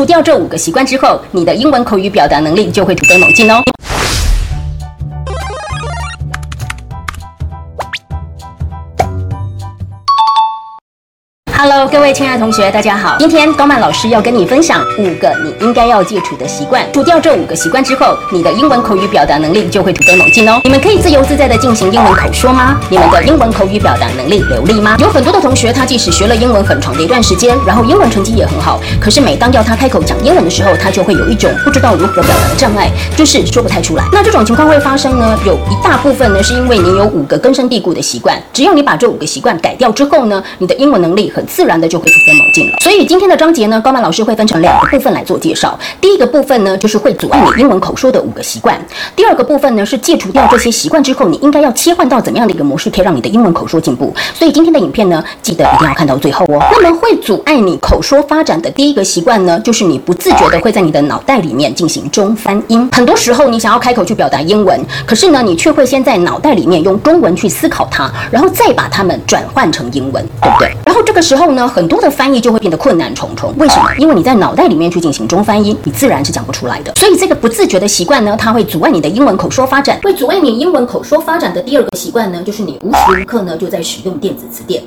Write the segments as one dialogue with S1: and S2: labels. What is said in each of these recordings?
S1: 除掉这五个习惯之后，你的英文口语表达能力就会突飞猛进哦。各位亲爱的同学，大家好。今天高曼老师要跟你分享五个你应该要戒除的习惯。除掉这五个习惯之后，你的英文口语表达能力就会突飞猛进哦。你们可以自由自在的进行英文口说吗？你们的英文口语表达能力流利吗？有很多的同学，他即使学了英文很长的一段时间，然后英文成绩也很好，可是每当要他开口讲英文的时候，他就会有一种不知道如何表达的障碍，就是说不太出来。那这种情况会发生呢？有一大部分呢，是因为你有五个根深蒂固的习惯，只要你把这五个习惯改掉之后呢，你的英文能力很。自然然的就会突飞猛进了。所以今天的章节呢，高曼老师会分成两个部分来做介绍。第一个部分呢，就是会阻碍你英文口说的五个习惯；第二个部分呢，是戒除掉这些习惯之后，你应该要切换到怎么样的一个模式，可以让你的英文口说进步。所以今天的影片呢，记得一定要看到最后哦。那么会阻碍你口说发展的第一个习惯呢，就是你不自觉的会在你的脑袋里面进行中翻音。很多时候你想要开口去表达英文，可是呢，你却会先在脑袋里面用中文去思考它，然后再把它们转换成英文，对不对？然后这个时候。呢呢，很多的翻译就会变得困难重重。为什么？因为你在脑袋里面去进行中翻译，你自然是讲不出来的。所以这个不自觉的习惯呢，它会阻碍你的英文口说发展。会阻碍你英文口说发展的第二个习惯呢，就是你无时无刻呢就在使用电子词典。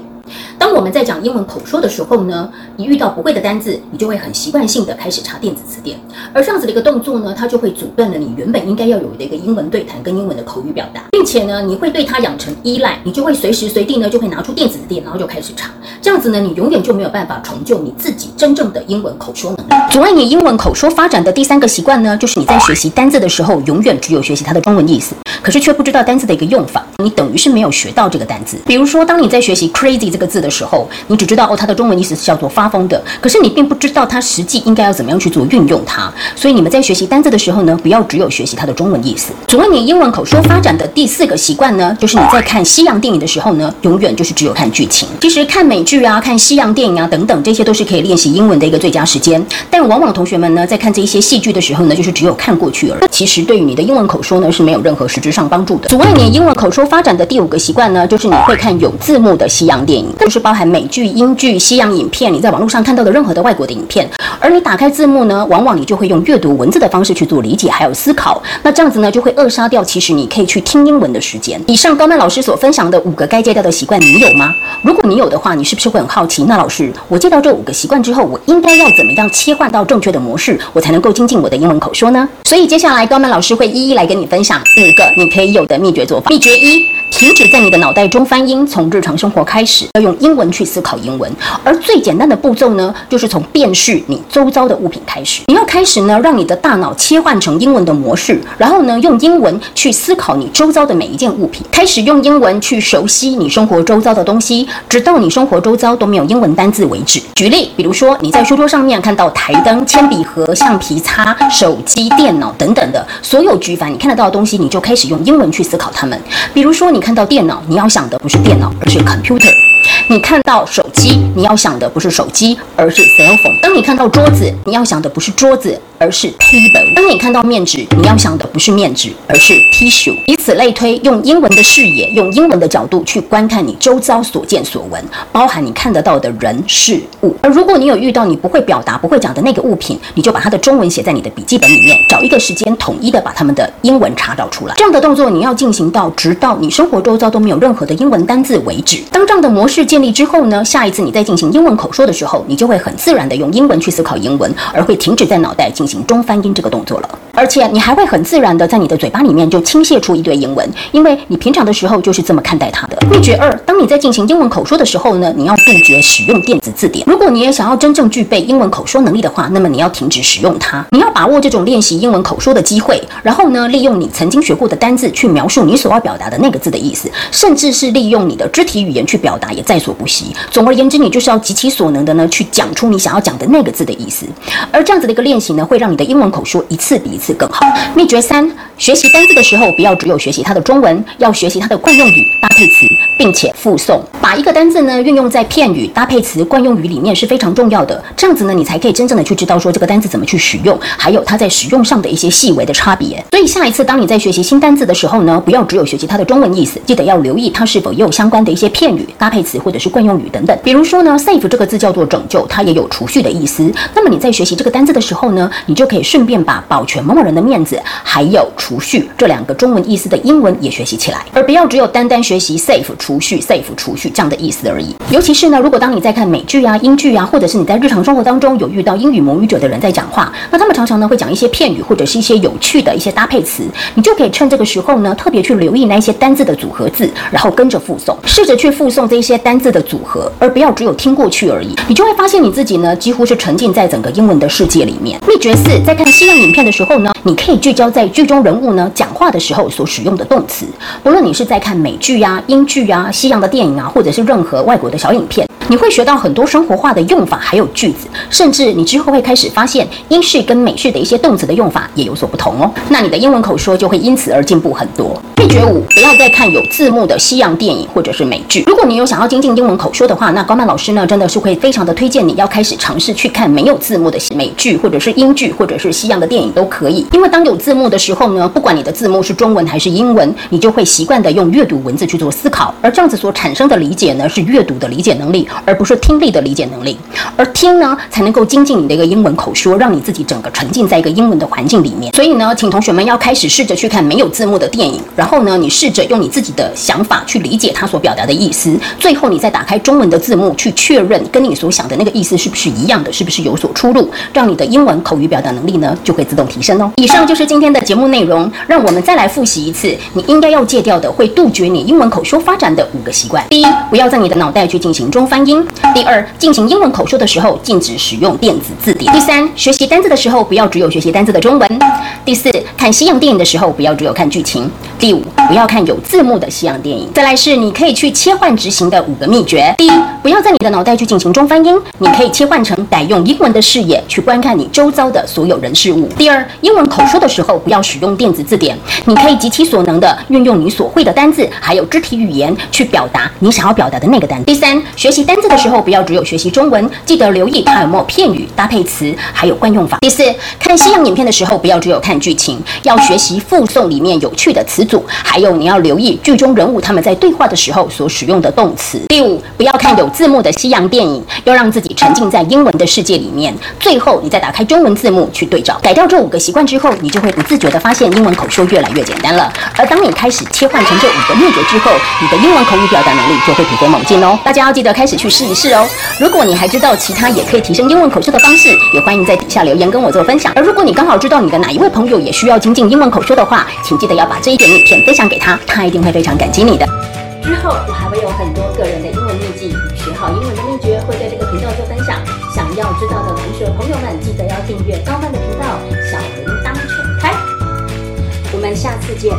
S1: 当我们在讲英文口说的时候呢，你遇到不会的单字，你就会很习惯性的开始查电子词典，而这样子的一个动作呢，它就会阻断了你原本应该要有的一个英文对谈跟英文的口语表达，并且呢，你会对它养成依赖，你就会随时随地呢就会拿出电子词典，然后就开始查，这样子呢，你永远就没有办法成就你自己真正的英文口说能力。阻碍你英文口说发展的第三个习惯呢，就是你在学习单字的时候，永远只有学习它的中文意思，可是却不知道单字的一个用法，你等于是没有学到这个单字。比如说，当你在学习 crazy 这个个字的时候，你只知道哦，它的中文意思是叫做发疯的，可是你并不知道它实际应该要怎么样去做运用它。所以你们在学习单字的时候呢，不要只有学习它的中文意思。阻碍你英文口说发展的第四个习惯呢，就是你在看西洋电影的时候呢，永远就是只有看剧情。其实看美剧啊、看西洋电影啊等等，这些都是可以练习英文的一个最佳时间。但往往同学们呢，在看这一些戏剧的时候呢，就是只有看过去而已。其实对于你的英文口说呢，是没有任何实质上帮助的。阻碍你英文口说发展的第五个习惯呢，就是你会看有字幕的西洋电影，就是包含美。剧、英剧、西洋影片，你在网络上看到的任何的外国的影片，而你打开字幕呢，往往你就会用阅读文字的方式去做理解还有思考，那这样子呢，就会扼杀掉其实你可以去听英文的时间。以上高曼老师所分享的五个该戒掉的习惯，你有吗？如果你有的话，你是不是会很好奇？那老师，我戒掉这五个习惯之后，我应该要怎么样切换到正确的模式，我才能够精进我的英文口说呢？所以接下来高曼老师会一一来跟你分享五个你可以有的秘诀做法。秘诀一。停止在你的脑袋中翻音，从日常生活开始，要用英文去思考英文。而最简单的步骤呢，就是从辨识你周遭的物品开始。你要开始呢，让你的大脑切换成英文的模式，然后呢，用英文去思考你周遭的每一件物品，开始用英文去熟悉你生活周遭的东西，直到你生活周遭都没有英文单字为止。举例，比如说你在书桌上面看到台灯、铅笔盒、橡皮擦、手机、电脑等等的所有举凡你看得到的东西，你就开始用英文去思考它们。比如说你。看到电脑，你要想的不是电脑，而是 computer。你看到手机，你要想的不是手机，而是 cell phone。当你看到桌子，你要想的不是桌子。而是 table。当你看到面纸，你要想的不是面纸，而是 tissue。以此类推，用英文的视野，用英文的角度去观看你周遭所见所闻，包含你看得到的人事物。而如果你有遇到你不会表达、不会讲的那个物品，你就把它的中文写在你的笔记本里面，找一个时间统一的把它们的英文查找出来。这样的动作你要进行到直到你生活周遭都没有任何的英文单字为止。当这样的模式建立之后呢，下一次你在进行英文口说的时候，你就会很自然的用英文去思考英文，而会停止在脑袋进行。中翻音这个动作了，而且你还会很自然的在你的嘴巴里面就倾泻出一堆英文，因为你平常的时候就是这么看待它的。秘诀二：当你在进行英文口说的时候呢，你要杜绝使用电子字典。如果你也想要真正具备英文口说能力的话，那么你要停止使用它。你要把握这种练习英文口说的机会，然后呢，利用你曾经学过的单字去描述你所要表达的那个字的意思，甚至是利用你的肢体语言去表达，也在所不惜。总而言之，你就是要极其所能的呢，去讲出你想要讲的那个字的意思。而这样子的一个练习呢，会让你的英文口说一次比一次更好。秘诀三：学习单字的时候，不要只有学习它的中文，要学习它的惯用语、搭配词。并且附送。把一个单字呢运用在片语、搭配词、惯用语里面是非常重要的。这样子呢，你才可以真正的去知道说这个单字怎么去使用，还有它在使用上的一些细微的差别。所以下一次当你在学习新单字的时候呢，不要只有学习它的中文意思，记得要留意它是否也有相关的一些片语、搭配词或者是惯用语等等。比如说呢，save 这个字叫做拯救，它也有储蓄的意思。那么你在学习这个单字的时候呢，你就可以顺便把保全某某人的面子，还有储蓄这两个中文意思的英文也学习起来，而不要只有单单学习 save 储蓄、save 储蓄这样的意思而已。尤其是呢，如果当你在看美剧啊、英剧啊，或者是你在日常生活当中有遇到英语母语者的人在讲话，那他们常常呢会讲一些片语或者是一些有趣的一些搭配词，你就可以趁这个时候呢，特别去留意那一些单字的组合字，然后跟着复诵，试着去复诵这些单字的组合，而不要只有听过去而已。你就会发现你自己呢，几乎是沉浸在整个英文的世界里面。秘诀四，在看西洋影片的时候呢，你可以聚焦在剧中人物呢讲话的时候所使用的动词，不论你是在看美剧呀、英剧呀、西洋的电影啊，或者是任何外国的小影片。你会学到很多生活化的用法，还有句子，甚至你之后会开始发现英式跟美式的一些动词的用法也有所不同哦。那你的英文口说就会因此而进步很多。秘诀五：不要再看有字幕的西洋电影或者是美剧。如果你有想要精进英文口说的话，那高曼老师呢真的是会非常的推荐你要开始尝试去看没有字幕的美剧或者是英剧或者是西洋的电影都可以。因为当有字幕的时候呢，不管你的字幕是中文还是英文，你就会习惯的用阅读文字去做思考，而这样子所产生的理解呢是阅读的理解能力。而不是听力的理解能力，而听呢才能够精进你的一个英文口说，让你自己整个沉浸在一个英文的环境里面。所以呢，请同学们要开始试着去看没有字幕的电影，然后呢，你试着用你自己的想法去理解他所表达的意思，最后你再打开中文的字幕去确认跟你所想的那个意思是不是一样的，是不是有所出入，让你的英文口语表达能力呢就会自动提升哦。以上就是今天的节目内容，让我们再来复习一次你应该要戒掉的会杜绝你英文口说发展的五个习惯。第一，不要在你的脑袋去进行中翻。音。第二，进行英文口说的时候，禁止使用电子字典。第三，学习单字的时候，不要只有学习单字的中文。第四，看西洋电影的时候，不要只有看剧情。第五，不要看有字幕的西洋电影。再来是你可以去切换执行的五个秘诀。第一，不要在你的脑袋去进行中翻英，你可以切换成改用英文的视野去观看你周遭的所有人事物。第二，英文口说的时候，不要使用电子字典，你可以极其所能的运用你所会的单字，还有肢体语言去表达你想要表达的那个单。第三，学习单字的时候。不要只有学习中文，记得留意它有没有片语、搭配词，还有惯用法。第四，看西洋影片的时候，不要只有看剧情，要学习附送里面有趣的词组，还有你要留意剧中人物他们在对话的时候所使用的动词。第五，不要看有字幕的西洋电影，要让自己沉浸在英文的世界里面。最后，你再打开中文字幕去对照。改掉这五个习惯之后，你就会不自觉的发现英文口说越来越简单了。而当你开始切换成这五个秘诀之后，你的英文口语表达能力就会突飞猛进哦。大家要记得开始去试一试。哦，如果你还知道其他也可以提升英文口说的方式，也欢迎在底下留言跟我做分享。而如果你刚好知道你的哪一位朋友也需要精进英文口说的话，请记得要把这一点影片分享给他，他一定会非常感激你的。之后我还会有很多个人的英文秘籍学好英文的秘诀会在这个频道做分享。想要知道的同学朋友们，记得要订阅高曼的频道，小铃铛全开。我们下次见。